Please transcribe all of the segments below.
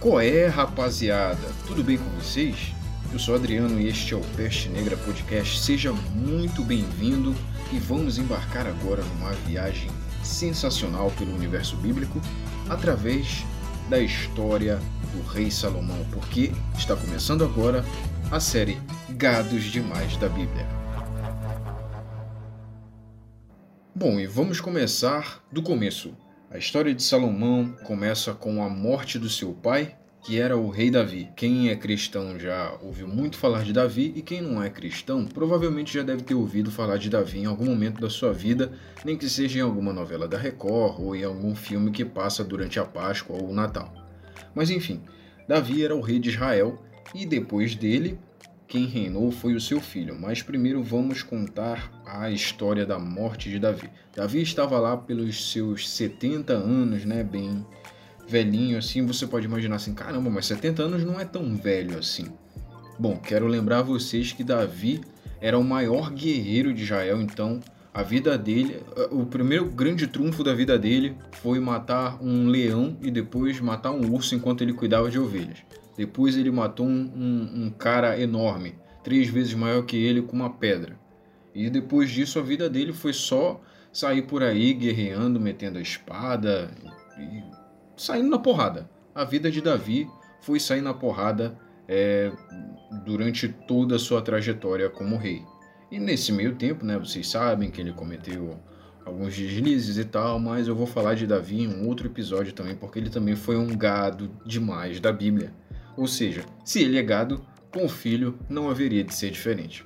Qual é, rapaziada? Tudo bem com vocês? Eu sou Adriano e este é o Peste Negra Podcast. Seja muito bem-vindo e vamos embarcar agora numa viagem sensacional pelo universo bíblico através da história do rei Salomão, porque está começando agora a série Gados Demais da Bíblia. Bom, e vamos começar do começo. A história de Salomão começa com a morte do seu pai, que era o rei Davi. Quem é cristão já ouviu muito falar de Davi e quem não é cristão provavelmente já deve ter ouvido falar de Davi em algum momento da sua vida, nem que seja em alguma novela da Record ou em algum filme que passa durante a Páscoa ou o Natal. Mas enfim, Davi era o rei de Israel e depois dele quem reinou foi o seu filho, mas primeiro vamos contar a história da morte de Davi. Davi estava lá pelos seus 70 anos, né, bem velhinho assim, você pode imaginar assim, caramba, mas 70 anos não é tão velho assim. Bom, quero lembrar vocês que Davi era o maior guerreiro de Israel, então a vida dele, o primeiro grande trunfo da vida dele foi matar um leão e depois matar um urso enquanto ele cuidava de ovelhas. Depois ele matou um, um, cara enorme, três vezes maior que ele, com uma pedra. E depois disso a vida dele foi só sair por aí guerreando, metendo a espada e saindo na porrada. A vida de Davi foi sair na porrada é, durante toda a sua trajetória como rei. E nesse meio tempo, né, vocês sabem que ele cometeu alguns deslizes e tal, mas eu vou falar de Davi em um outro episódio também, porque ele também foi um gado demais da Bíblia. Ou seja, se ele é gado, com o filho não haveria de ser diferente.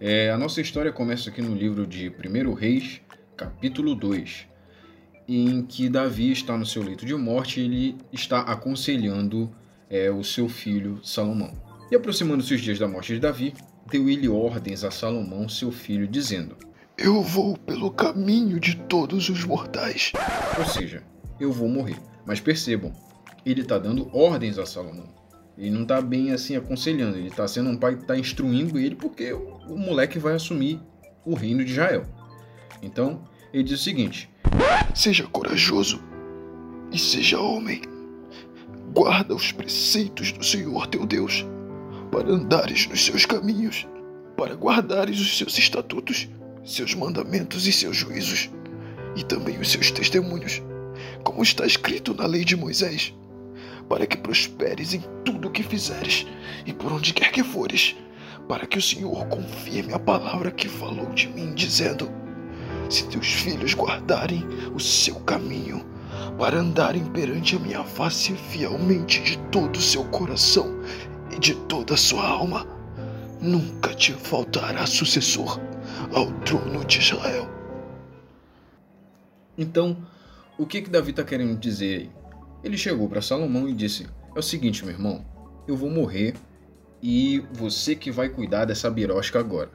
É, a nossa história começa aqui no livro de 1 Reis, capítulo 2, em que Davi está no seu leito de morte e ele está aconselhando é, o seu filho Salomão. E aproximando-se os dias da morte de Davi, deu ele ordens a Salomão, seu filho, dizendo: Eu vou pelo caminho de todos os mortais. Ou seja, eu vou morrer. Mas percebam, ele está dando ordens a Salomão. Ele não tá bem assim aconselhando, ele tá sendo um pai que tá instruindo ele porque o, o moleque vai assumir o reino de Israel. Então, ele diz o seguinte: Seja corajoso e seja homem. Guarda os preceitos do Senhor teu Deus, para andares nos seus caminhos, para guardares os seus estatutos, seus mandamentos e seus juízos, e também os seus testemunhos, como está escrito na lei de Moisés para que prosperes em tudo o que fizeres e por onde quer que fores, para que o Senhor confirme a palavra que falou de mim, dizendo: Se teus filhos guardarem o seu caminho, para andarem perante a minha face fielmente de todo o seu coração e de toda a sua alma, nunca te faltará sucessor ao trono de Israel. Então, o que que Davi está querendo dizer aí? Ele chegou para Salomão e disse: É o seguinte, meu irmão, eu vou morrer e você que vai cuidar dessa birosca agora.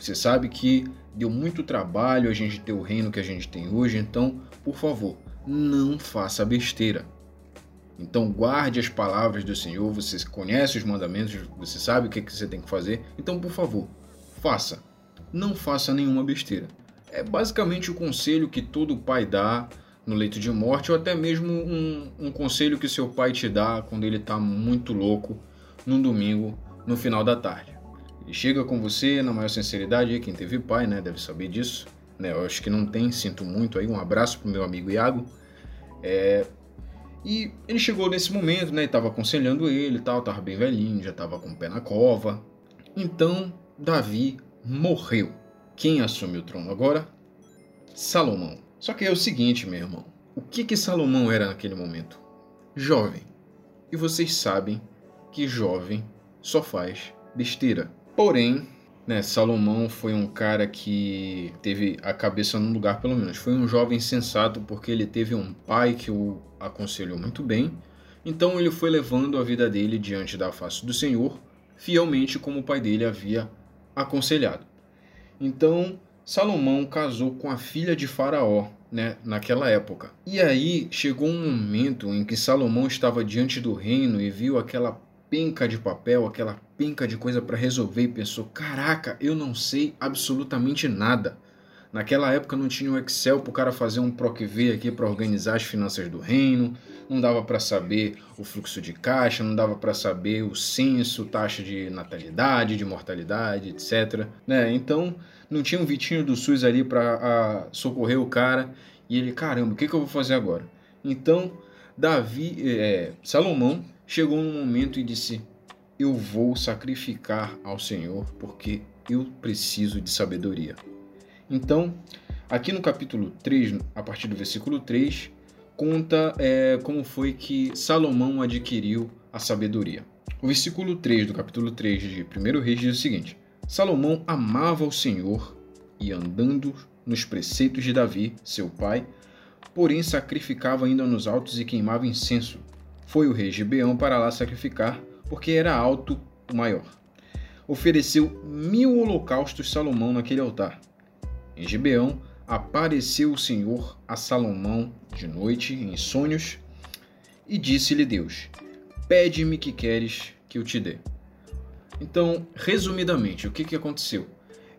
Você sabe que deu muito trabalho a gente ter o reino que a gente tem hoje, então, por favor, não faça besteira. Então guarde as palavras do Senhor, você conhece os mandamentos, você sabe o que, que você tem que fazer, então por favor, faça. Não faça nenhuma besteira. É basicamente o conselho que todo pai dá no leito de morte, ou até mesmo um, um conselho que seu pai te dá quando ele está muito louco num domingo no final da tarde. Ele chega com você na maior sinceridade, quem teve pai, né, deve saber disso. Né, eu acho que não tem, sinto muito aí. Um abraço pro meu amigo Iago. É, e ele chegou nesse momento, né? Estava aconselhando ele e tal, tava bem velhinho, já estava com o pé na cova. Então, Davi morreu. Quem assume o trono agora? Salomão. Só que é o seguinte, meu irmão. O que que Salomão era naquele momento? Jovem. E vocês sabem que jovem só faz besteira. Porém, né, Salomão foi um cara que teve a cabeça no lugar, pelo menos. Foi um jovem sensato porque ele teve um pai que o aconselhou muito bem. Então ele foi levando a vida dele diante da face do Senhor, fielmente como o pai dele havia aconselhado. Então, Salomão casou com a filha de Faraó, né, naquela época. E aí chegou um momento em que Salomão estava diante do reino e viu aquela penca de papel, aquela penca de coisa para resolver e pensou: "Caraca, eu não sei absolutamente nada. Naquela época não tinha o Excel para o cara fazer um PROC-V aqui para organizar as finanças do reino, não dava para saber o fluxo de caixa, não dava para saber o censo, taxa de natalidade, de mortalidade, etc. Né? Então não tinha um Vitinho do SUS ali para socorrer o cara e ele, caramba, o que, que eu vou fazer agora? Então Davi, é, Salomão chegou num momento e disse: Eu vou sacrificar ao Senhor porque eu preciso de sabedoria. Então, aqui no capítulo 3, a partir do versículo 3, conta é, como foi que Salomão adquiriu a sabedoria. O versículo 3 do capítulo 3 de 1 Reis diz o seguinte: Salomão amava o Senhor e andando nos preceitos de Davi, seu pai, porém sacrificava ainda nos altos e queimava incenso. Foi o rei Gibeão para lá sacrificar, porque era alto o maior. Ofereceu mil holocaustos Salomão naquele altar. Em Gibeão apareceu o Senhor a Salomão de noite em sonhos e disse-lhe Deus: Pede-me que queres que eu te dê. Então, resumidamente, o que, que aconteceu?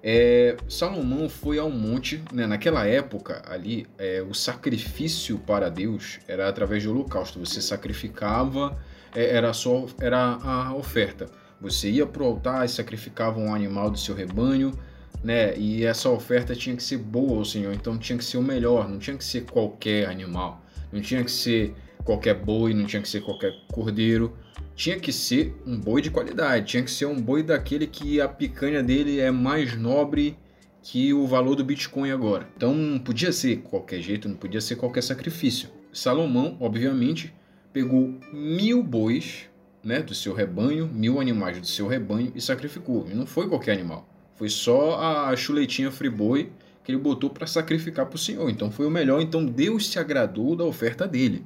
É, Salomão foi ao monte, né, naquela época ali, é, o sacrifício para Deus era através de holocausto. Você sacrificava, é, era só era a oferta. Você ia para o altar e sacrificava um animal do seu rebanho, né? E essa oferta tinha que ser boa ao Senhor, então tinha que ser o melhor, não tinha que ser qualquer animal, não tinha que ser qualquer boi, não tinha que ser qualquer cordeiro, tinha que ser um boi de qualidade, tinha que ser um boi daquele que a picanha dele é mais nobre que o valor do Bitcoin agora. Então não podia ser qualquer jeito, não podia ser qualquer sacrifício. Salomão, obviamente, pegou mil bois né, do seu rebanho, mil animais do seu rebanho e sacrificou. E não foi qualquer animal, foi só a chuletinha friboi que ele botou para sacrificar para o Senhor. Então foi o melhor. Então Deus se agradou da oferta dele.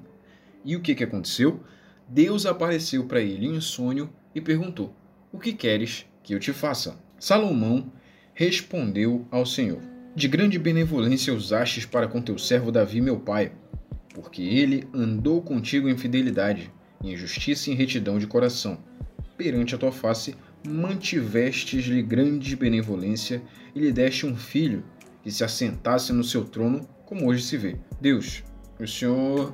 E o que, que aconteceu? Deus apareceu para ele em sonho e perguntou: O que queres que eu te faça? Salomão respondeu ao Senhor: De grande benevolência usastes para com teu servo Davi, meu pai, porque ele andou contigo em fidelidade, em justiça e em retidão de coração. Perante a tua face mantivestes-lhe grande benevolência e lhe deste um filho que se assentasse no seu trono, como hoje se vê. Deus, o Senhor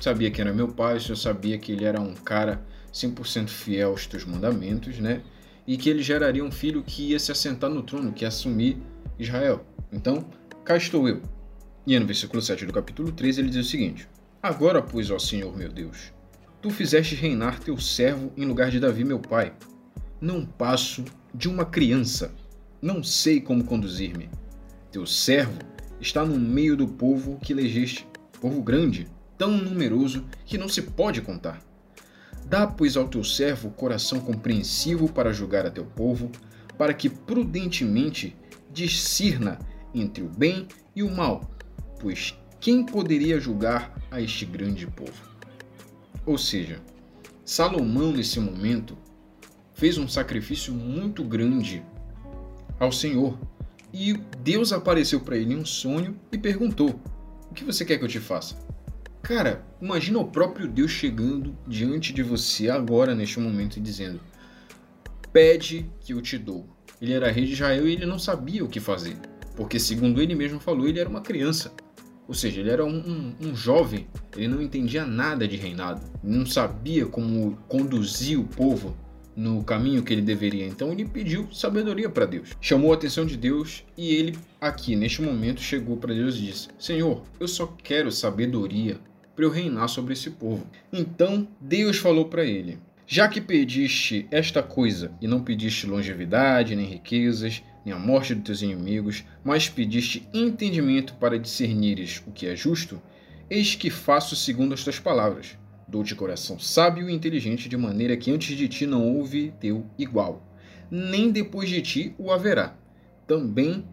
sabia que era meu pai, o Senhor sabia que ele era um cara 100% fiel aos teus mandamentos, né? E que ele geraria um filho que ia se assentar no trono, que ia assumir Israel. Então, cá estou eu. E no versículo 7 do capítulo 3 ele diz o seguinte: Agora, pois, ó Senhor meu Deus, tu fizeste reinar teu servo em lugar de Davi, meu pai. Não passo de uma criança, não sei como conduzir-me. Teu servo está no meio do povo que elegeste, povo grande, tão numeroso que não se pode contar. Dá, pois, ao teu servo coração compreensivo para julgar a teu povo, para que prudentemente discirna entre o bem e o mal, pois quem poderia julgar a este grande povo? Ou seja, Salomão, nesse momento, fez um sacrifício muito grande ao Senhor. E Deus apareceu para ele em um sonho e perguntou: O que você quer que eu te faça? Cara, imagina o próprio Deus chegando diante de você agora, neste momento, e dizendo: Pede que eu te dou. Ele era rei de Israel e ele não sabia o que fazer, porque, segundo ele mesmo falou, ele era uma criança. Ou seja, ele era um, um, um jovem, ele não entendia nada de reinado, não sabia como conduzir o povo no caminho que ele deveria. Então ele pediu sabedoria para Deus. Chamou a atenção de Deus e ele aqui neste momento chegou para Deus e disse: "Senhor, eu só quero sabedoria para eu reinar sobre esse povo. Então Deus falou para ele: Já que pediste esta coisa e não pediste longevidade, nem riquezas, nem a morte dos teus inimigos, mas pediste entendimento para discernires o que é justo, eis que faço segundo as tuas palavras. Dou-te coração sábio e inteligente, de maneira que antes de ti não houve teu igual, nem depois de ti o haverá. Também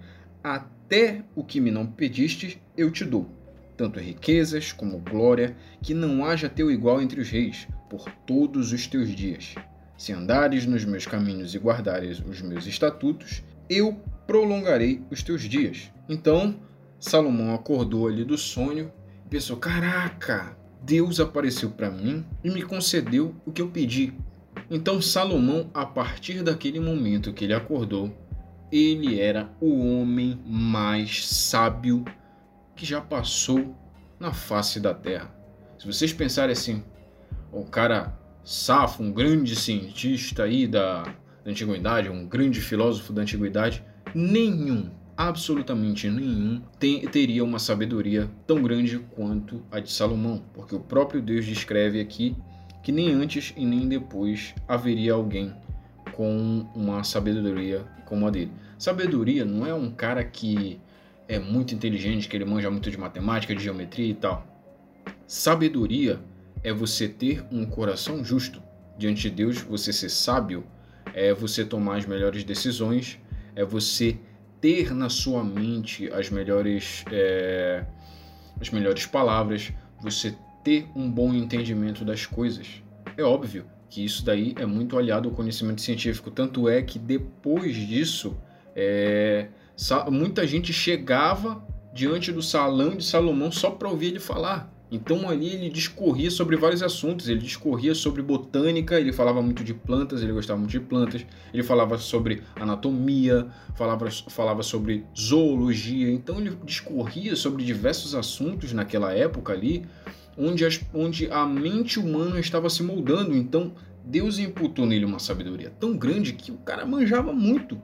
até o que me não pediste, eu te dou tanto riquezas como glória, que não haja teu igual entre os reis, por todos os teus dias. Se andares nos meus caminhos e guardares os meus estatutos, eu prolongarei os teus dias. Então, Salomão acordou ali do sonho e pensou: Caraca, Deus apareceu para mim e me concedeu o que eu pedi. Então, Salomão, a partir daquele momento que ele acordou, ele era o homem mais sábio que já passou na face da Terra. Se vocês pensarem assim, o cara Safo, um grande cientista aí da, da antiguidade, um grande filósofo da antiguidade, nenhum, absolutamente nenhum, tem, teria uma sabedoria tão grande quanto a de Salomão, porque o próprio Deus descreve aqui que nem antes e nem depois haveria alguém com uma sabedoria como a dele. Sabedoria não é um cara que é muito inteligente, que ele manja muito de matemática, de geometria e tal. Sabedoria é você ter um coração justo diante de Deus, você ser sábio, é você tomar as melhores decisões, é você ter na sua mente as melhores, é, as melhores palavras, você ter um bom entendimento das coisas. É óbvio que isso daí é muito aliado ao conhecimento científico, tanto é que depois disso é, muita gente chegava diante do salão de Salomão só para ouvir ele falar. Então ali ele discorria sobre vários assuntos, ele discorria sobre botânica, ele falava muito de plantas, ele gostava muito de plantas, ele falava sobre anatomia, falava, falava sobre zoologia, então ele discorria sobre diversos assuntos naquela época ali, onde, as, onde a mente humana estava se moldando, então Deus imputou nele uma sabedoria tão grande que o cara manjava muito,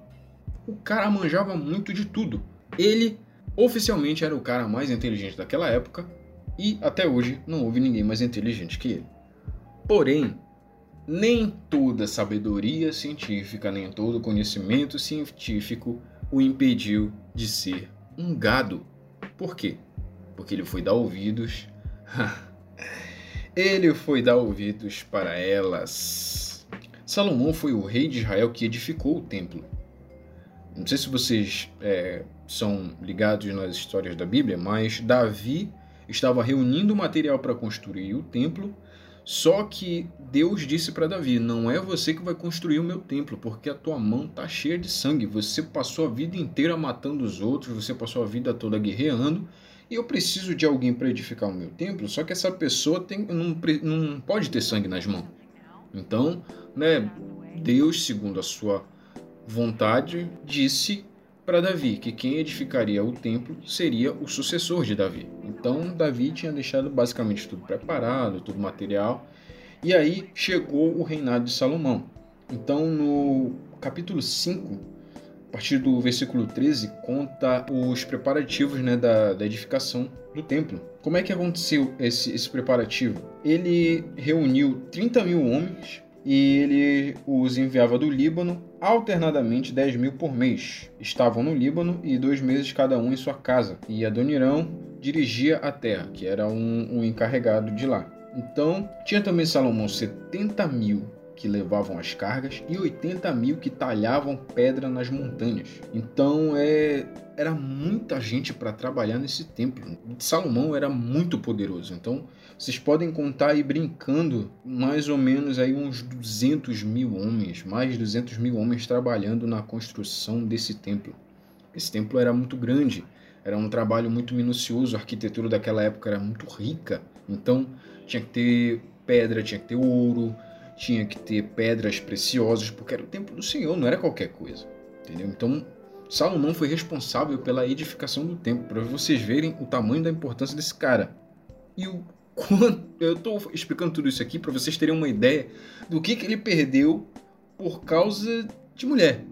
o cara manjava muito de tudo. Ele oficialmente era o cara mais inteligente daquela época, e até hoje não houve ninguém mais inteligente que ele. Porém, nem toda sabedoria científica, nem todo conhecimento científico o impediu de ser um gado. Por quê? Porque ele foi dar ouvidos. ele foi dar ouvidos para elas. Salomão foi o rei de Israel que edificou o templo. Não sei se vocês é, são ligados nas histórias da Bíblia, mas Davi estava reunindo material para construir o templo. Só que Deus disse para Davi: Não é você que vai construir o meu templo, porque a tua mão está cheia de sangue. Você passou a vida inteira matando os outros, você passou a vida toda guerreando, e eu preciso de alguém para edificar o meu templo. Só que essa pessoa tem, não, não pode ter sangue nas mãos. Então, né, Deus, segundo a sua vontade, disse para Davi que quem edificaria o templo seria o sucessor de Davi. Então Davi tinha deixado basicamente tudo preparado, tudo material. E aí chegou o reinado de Salomão. Então no capítulo 5, a partir do versículo 13, conta os preparativos né, da, da edificação do templo. Como é que aconteceu esse, esse preparativo? Ele reuniu 30 mil homens e ele os enviava do Líbano alternadamente 10 mil por mês. Estavam no Líbano e dois meses cada um em sua casa. E Adonirão dirigia a terra, que era um, um encarregado de lá. Então, tinha também Salomão 70 mil que levavam as cargas e 80 mil que talhavam pedra nas montanhas. Então é, era muita gente para trabalhar nesse templo. Salomão era muito poderoso. Então vocês podem contar aí brincando mais ou menos aí uns 200 mil homens, mais de 200 mil homens trabalhando na construção desse templo. Esse templo era muito grande, era um trabalho muito minucioso, a arquitetura daquela época era muito rica. Então tinha que ter pedra, tinha que ter ouro, tinha que ter pedras preciosas, porque era o templo do Senhor, não era qualquer coisa. Entendeu? Então, Salomão foi responsável pela edificação do templo, para vocês verem o tamanho da importância desse cara. E o quanto eu estou explicando tudo isso aqui para vocês terem uma ideia do que, que ele perdeu por causa de mulher.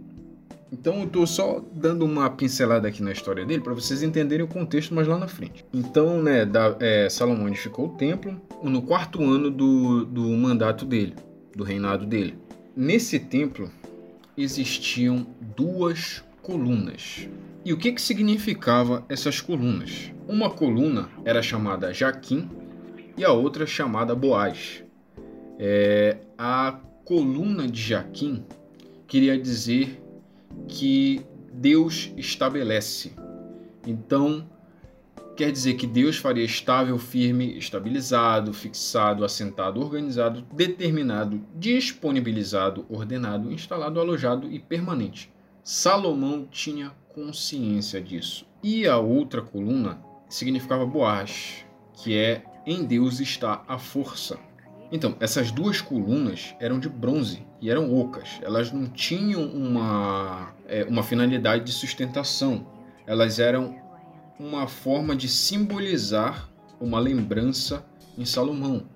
Então eu estou só dando uma pincelada aqui na história dele para vocês entenderem o contexto mais lá na frente. Então, né, da, é, Salomão edificou o templo no quarto ano do, do mandato dele do reinado dele. Nesse templo existiam duas colunas. E o que, que significava essas colunas? Uma coluna era chamada Jaquim e a outra chamada Boaz. É, a coluna de Jaquim queria dizer que Deus estabelece. Então, quer dizer que Deus faria estável, firme, estabilizado, fixado, assentado, organizado, determinado, disponibilizado, ordenado, instalado, alojado e permanente. Salomão tinha consciência disso. E a outra coluna significava Boaz, que é em Deus está a força. Então, essas duas colunas eram de bronze e eram ocas. Elas não tinham uma, é, uma finalidade de sustentação. Elas eram uma forma de simbolizar uma lembrança em Salomão.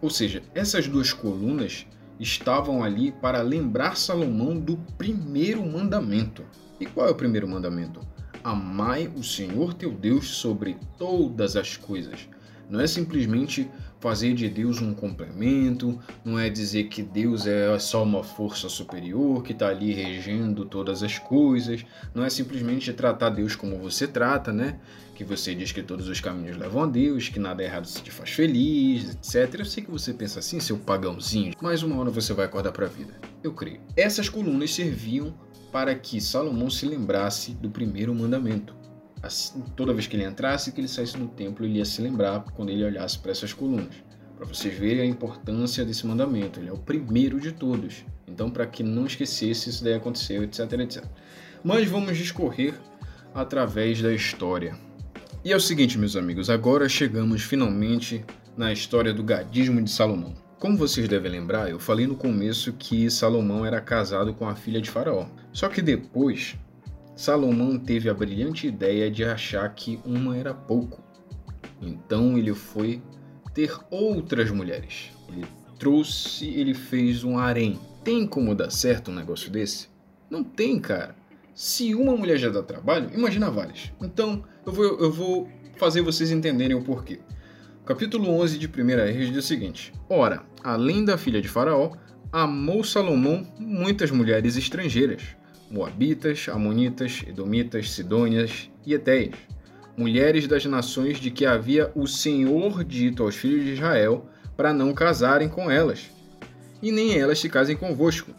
Ou seja, essas duas colunas estavam ali para lembrar Salomão do primeiro mandamento. E qual é o primeiro mandamento? Amai o Senhor teu Deus sobre todas as coisas. Não é simplesmente fazer de Deus um complemento, não é dizer que Deus é só uma força superior que está ali regendo todas as coisas, não é simplesmente tratar Deus como você trata, né? Que você diz que todos os caminhos levam a Deus, que nada errado se te faz feliz, etc. Eu sei que você pensa assim, seu pagãozinho, mas uma hora você vai acordar para a vida. Eu creio. Essas colunas serviam para que Salomão se lembrasse do primeiro mandamento assim, toda vez que ele entrasse, que ele saísse do templo, ele ia se lembrar quando ele olhasse para essas colunas. Para vocês verem a importância desse mandamento, ele é o primeiro de todos. Então, para que não esquecesse, isso daí aconteceu, etc, etc. Mas vamos discorrer através da história. E é o seguinte, meus amigos, agora chegamos finalmente na história do gadismo de Salomão. Como vocês devem lembrar, eu falei no começo que Salomão era casado com a filha de Faraó. Só que depois Salomão teve a brilhante ideia de achar que uma era pouco. Então ele foi ter outras mulheres. Ele trouxe, ele fez um harém. Tem como dar certo um negócio desse? Não tem, cara. Se uma mulher já dá trabalho, imagina várias. Então eu vou, eu vou fazer vocês entenderem o porquê. Capítulo 11 de 1 Reis diz o seguinte: Ora, além da filha de Faraó, amou Salomão muitas mulheres estrangeiras Moabitas, Amonitas, Edomitas, Sidônias e Etéias, mulheres das nações de que havia o Senhor dito aos filhos de Israel para não casarem com elas, e nem elas se casem convosco,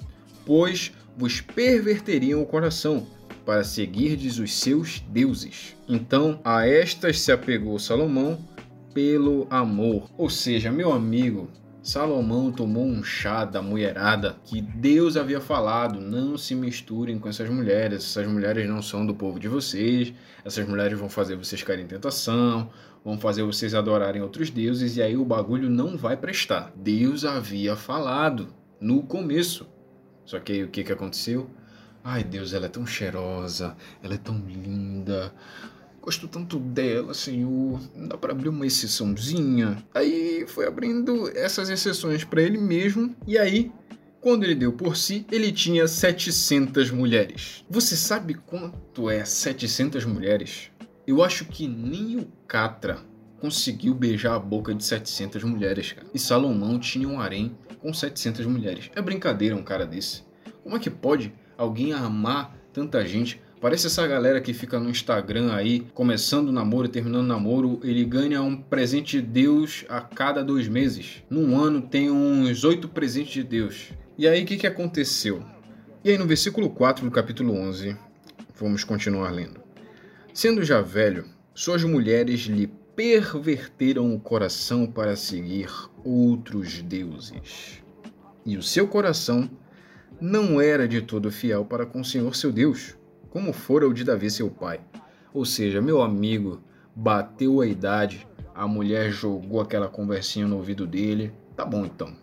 pois vos perverteriam o coração, para seguirdes os seus deuses. Então a estas se apegou Salomão pelo amor. Ou seja, meu amigo, Salomão tomou um chá da mulherada que Deus havia falado: não se misturem com essas mulheres, essas mulheres não são do povo de vocês, essas mulheres vão fazer vocês caírem em tentação, vão fazer vocês adorarem outros deuses, e aí o bagulho não vai prestar. Deus havia falado no começo. Só que aí o que, que aconteceu? Ai Deus, ela é tão cheirosa, ela é tão linda. Gosto tanto dela, senhor. Não dá para abrir uma exceçãozinha. Aí foi abrindo essas exceções para ele mesmo. E aí, quando ele deu por si, ele tinha 700 mulheres. Você sabe quanto é 700 mulheres? Eu acho que nem o Catra conseguiu beijar a boca de 700 mulheres, cara. E Salomão tinha um harém com 700 mulheres. É brincadeira um cara desse. Como é que pode alguém amar tanta gente Parece essa galera que fica no Instagram aí, começando o namoro e terminando o namoro, ele ganha um presente de Deus a cada dois meses. Num ano tem uns oito presentes de Deus. E aí o que, que aconteceu? E aí no versículo 4 do capítulo 11, vamos continuar lendo. Sendo já velho, suas mulheres lhe perverteram o coração para seguir outros deuses. E o seu coração não era de todo fiel para com o Senhor seu Deus como fora o de Davi seu pai. Ou seja, meu amigo bateu a idade, a mulher jogou aquela conversinha no ouvido dele. Tá bom então.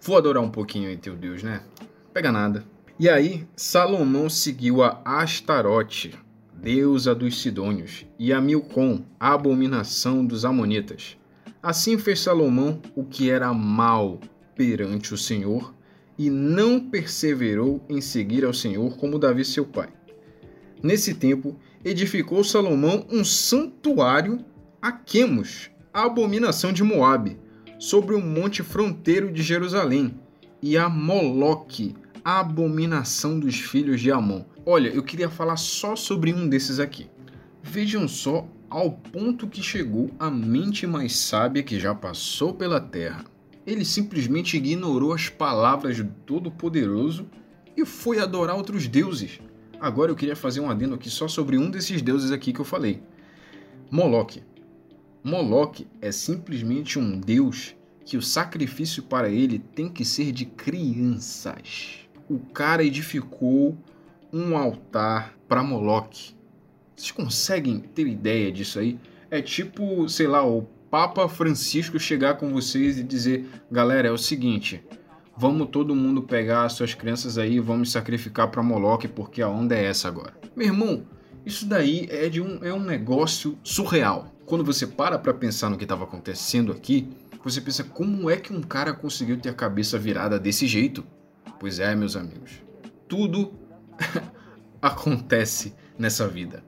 Vou adorar um pouquinho aí teu Deus, né? Pega nada. E aí, Salomão seguiu a Astarote, deusa dos Sidônios, e a Milcom, a abominação dos Amonitas. Assim fez Salomão o que era mal perante o Senhor, e não perseverou em seguir ao Senhor como Davi seu pai. Nesse tempo, edificou Salomão um santuário a Quemos, a abominação de Moabe, sobre o monte fronteiro de Jerusalém, e a Moloque, a abominação dos filhos de Amon. Olha, eu queria falar só sobre um desses aqui. Vejam só ao ponto que chegou a mente mais sábia que já passou pela terra. Ele simplesmente ignorou as palavras do Todo-Poderoso e foi adorar outros deuses. Agora eu queria fazer um adendo aqui só sobre um desses deuses aqui que eu falei. Moloque. Moloque é simplesmente um deus que o sacrifício para ele tem que ser de crianças. O cara edificou um altar para Moloque. Vocês conseguem ter ideia disso aí? É tipo, sei lá, o Papa Francisco chegar com vocês e dizer: galera, é o seguinte, vamos todo mundo pegar as suas crianças aí, vamos sacrificar para Moloque porque a onda é essa agora. Meu irmão, isso daí é de um, é um negócio surreal. Quando você para para pensar no que estava acontecendo aqui, você pensa como é que um cara conseguiu ter a cabeça virada desse jeito? Pois é, meus amigos, tudo acontece nessa vida.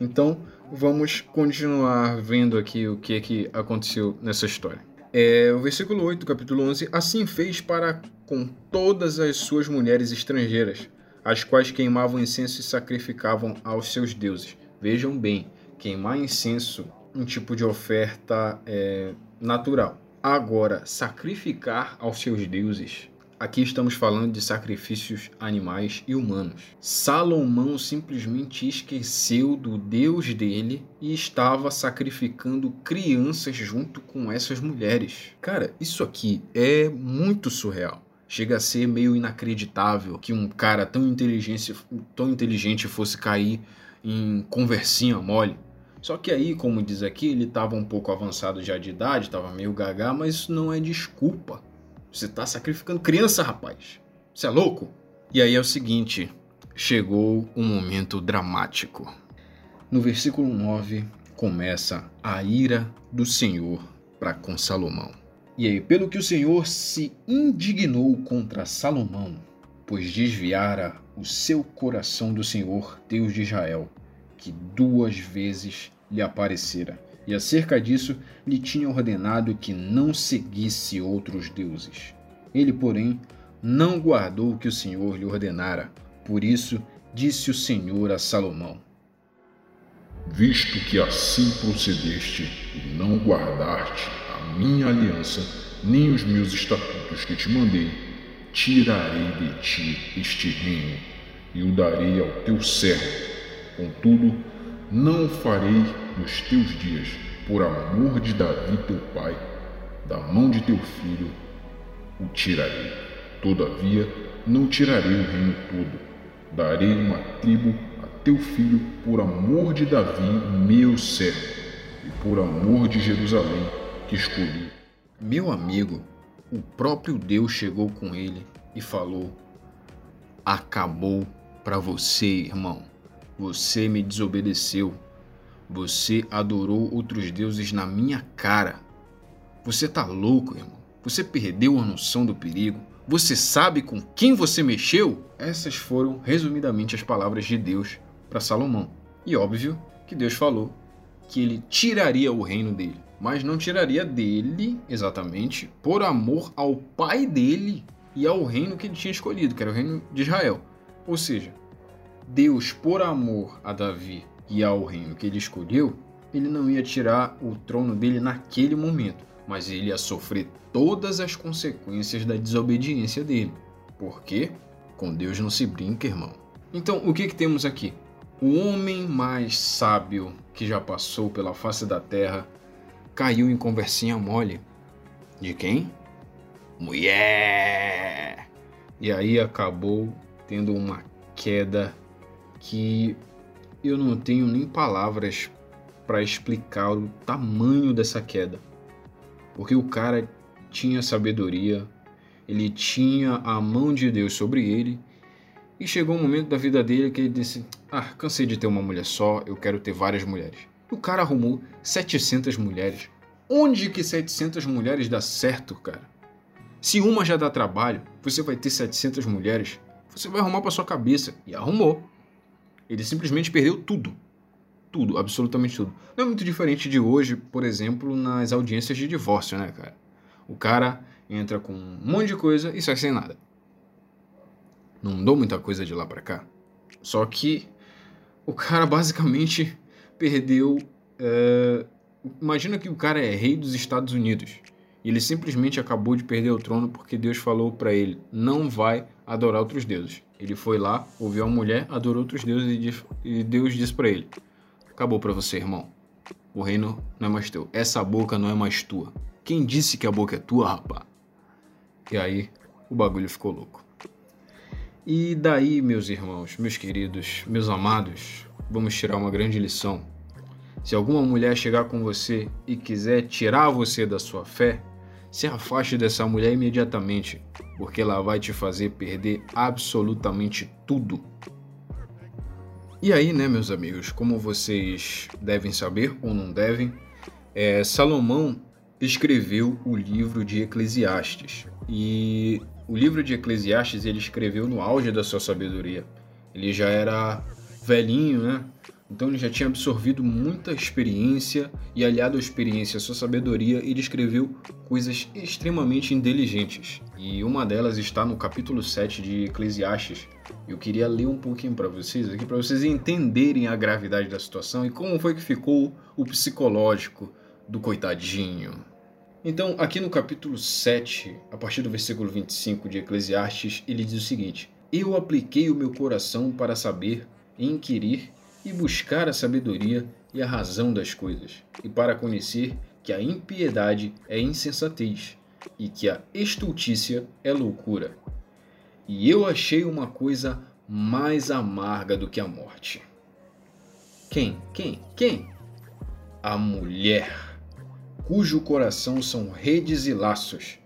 Então, vamos continuar vendo aqui o que é que aconteceu nessa história. É, o versículo 8 do capítulo 11: Assim fez para com todas as suas mulheres estrangeiras, as quais queimavam incenso e sacrificavam aos seus deuses. Vejam bem, queimar incenso, um tipo de oferta é, natural. Agora, sacrificar aos seus deuses Aqui estamos falando de sacrifícios animais e humanos. Salomão simplesmente esqueceu do Deus dele e estava sacrificando crianças junto com essas mulheres. Cara, isso aqui é muito surreal. Chega a ser meio inacreditável que um cara tão inteligente, tão inteligente fosse cair em conversinha mole. Só que aí, como diz aqui, ele estava um pouco avançado já de idade, estava meio gaga, mas isso não é desculpa você está sacrificando criança, rapaz. Você é louco? E aí é o seguinte: chegou um momento dramático. No versículo 9 começa a ira do Senhor para com Salomão. E aí, pelo que o Senhor se indignou contra Salomão, pois desviara o seu coração do Senhor, Deus de Israel, que duas vezes lhe aparecera e acerca disso lhe tinha ordenado que não seguisse outros deuses. Ele, porém, não guardou o que o Senhor lhe ordenara. Por isso disse o Senhor a Salomão: Visto que assim procedeste e não guardaste a minha aliança, nem os meus estatutos que te mandei, tirarei de ti este reino e o darei ao teu servo. Contudo, não farei nos teus dias, por amor de Davi teu pai, da mão de teu filho o tirarei. Todavia, não tirarei o reino todo. Darei uma tribo a teu filho por amor de Davi, meu servo, e por amor de Jerusalém, que escolhi. Meu amigo, o próprio Deus chegou com ele e falou: Acabou para você, irmão. Você me desobedeceu. Você adorou outros deuses na minha cara. Você tá louco, irmão. Você perdeu a noção do perigo. Você sabe com quem você mexeu? Essas foram, resumidamente, as palavras de Deus para Salomão. E óbvio que Deus falou que ele tiraria o reino dele, mas não tiraria dele exatamente por amor ao pai dele e ao reino que ele tinha escolhido, que era o reino de Israel. Ou seja, Deus, por amor a Davi e ao reino que ele escolheu, ele não ia tirar o trono dele naquele momento, mas ele ia sofrer todas as consequências da desobediência dele. Porque com Deus não se brinca, irmão. Então, o que, que temos aqui? O homem mais sábio que já passou pela face da terra caiu em conversinha mole. De quem? Mulher! E aí acabou tendo uma queda que eu não tenho nem palavras para explicar o tamanho dessa queda. Porque o cara tinha sabedoria, ele tinha a mão de Deus sobre ele, e chegou um momento da vida dele que ele disse: Ah, cansei de ter uma mulher só, eu quero ter várias mulheres. O cara arrumou 700 mulheres. Onde que 700 mulheres dá certo, cara? Se uma já dá trabalho, você vai ter 700 mulheres, você vai arrumar para sua cabeça. E arrumou. Ele simplesmente perdeu tudo. Tudo, absolutamente tudo. Não é muito diferente de hoje, por exemplo, nas audiências de divórcio, né, cara? O cara entra com um monte de coisa e sai sem nada. Não mudou muita coisa de lá para cá. Só que o cara basicamente perdeu. É... Imagina que o cara é rei dos Estados Unidos. E ele simplesmente acabou de perder o trono porque Deus falou para ele: não vai adorar outros deuses. Ele foi lá, ouviu a mulher, adorou outros deuses e Deus disse para ele: Acabou para você, irmão. O reino não é mais teu. Essa boca não é mais tua. Quem disse que a boca é tua, rapá? E aí o bagulho ficou louco. E daí, meus irmãos, meus queridos, meus amados, vamos tirar uma grande lição. Se alguma mulher chegar com você e quiser tirar você da sua fé, se afaste dessa mulher imediatamente, porque ela vai te fazer perder absolutamente tudo. E aí, né, meus amigos, como vocês devem saber ou não devem, é, Salomão escreveu o livro de Eclesiastes. E o livro de Eclesiastes ele escreveu no auge da sua sabedoria. Ele já era velhinho, né? Então ele já tinha absorvido muita experiência e aliado à experiência à sua sabedoria, ele escreveu coisas extremamente inteligentes. E uma delas está no capítulo 7 de Eclesiastes. Eu queria ler um pouquinho para vocês aqui para vocês entenderem a gravidade da situação e como foi que ficou o psicológico do coitadinho. Então, aqui no capítulo 7, a partir do versículo 25 de Eclesiastes, ele diz o seguinte: Eu apliquei o meu coração para saber, inquirir e buscar a sabedoria e a razão das coisas, e para conhecer que a impiedade é insensatez e que a estultícia é loucura. E eu achei uma coisa mais amarga do que a morte. Quem? Quem? Quem? A mulher, cujo coração são redes e laços,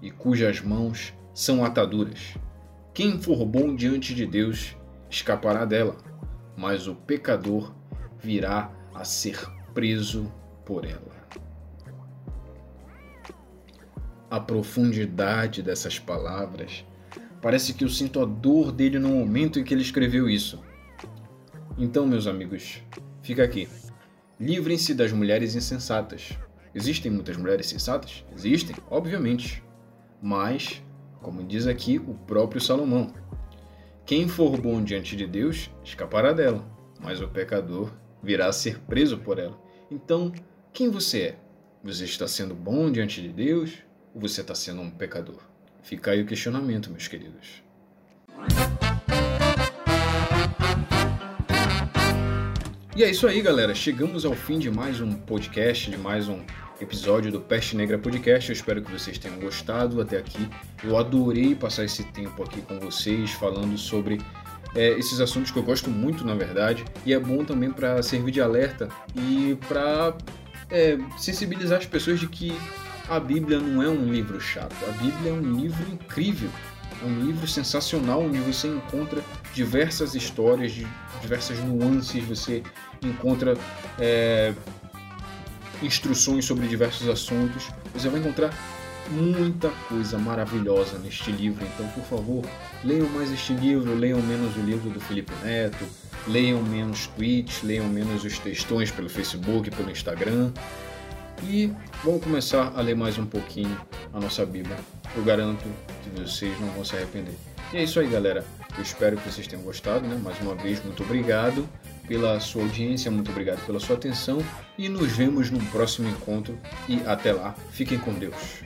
e cujas mãos são ataduras. Quem for bom diante de Deus escapará dela mas o pecador virá a ser preso por ela. A profundidade dessas palavras parece que eu sinto a dor dele no momento em que ele escreveu isso. Então, meus amigos, fica aqui. Livrem-se das mulheres insensatas. Existem muitas mulheres sensatas? Existem, obviamente. Mas, como diz aqui o próprio Salomão, quem for bom diante de Deus escapará dela, mas o pecador virá a ser preso por ela. Então, quem você é? Você está sendo bom diante de Deus ou você está sendo um pecador? Fica aí o questionamento, meus queridos. E é isso aí, galera. Chegamos ao fim de mais um podcast, de mais um episódio do Peste Negra Podcast. Eu espero que vocês tenham gostado até aqui. Eu adorei passar esse tempo aqui com vocês falando sobre é, esses assuntos que eu gosto muito, na verdade, e é bom também para servir de alerta e para é, sensibilizar as pessoas de que a Bíblia não é um livro chato. A Bíblia é um livro incrível, é um livro sensacional onde você encontra diversas histórias, diversas nuances, você encontra é, instruções sobre diversos assuntos. Você vai encontrar muita coisa maravilhosa neste livro. Então, por favor, leiam mais este livro, leiam menos o livro do Felipe Neto, leiam menos tweets, leiam menos os textões pelo Facebook, pelo Instagram. E vamos começar a ler mais um pouquinho a nossa Bíblia. Eu garanto que vocês não vão se arrepender. E é isso aí, galera. Eu espero que vocês tenham gostado, né? Mais uma vez, muito obrigado pela sua audiência, muito obrigado pela sua atenção e nos vemos no próximo encontro. E até lá, fiquem com Deus.